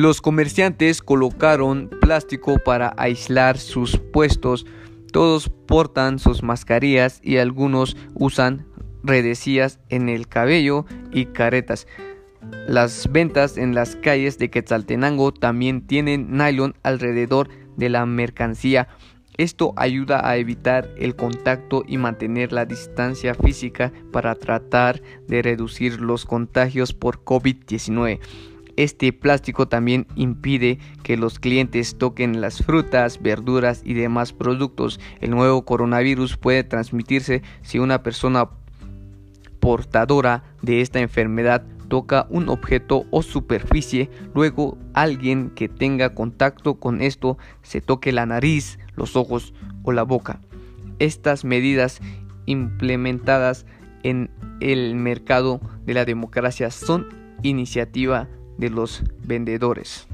Los comerciantes colocaron plástico para aislar sus puestos. Todos portan sus mascarillas y algunos usan redecillas en el cabello y caretas. Las ventas en las calles de Quetzaltenango también tienen nylon alrededor de la mercancía. Esto ayuda a evitar el contacto y mantener la distancia física para tratar de reducir los contagios por COVID-19. Este plástico también impide que los clientes toquen las frutas, verduras y demás productos. El nuevo coronavirus puede transmitirse si una persona portadora de esta enfermedad toca un objeto o superficie, luego alguien que tenga contacto con esto se toque la nariz, los ojos o la boca. Estas medidas implementadas en el mercado de la democracia son iniciativa de los vendedores.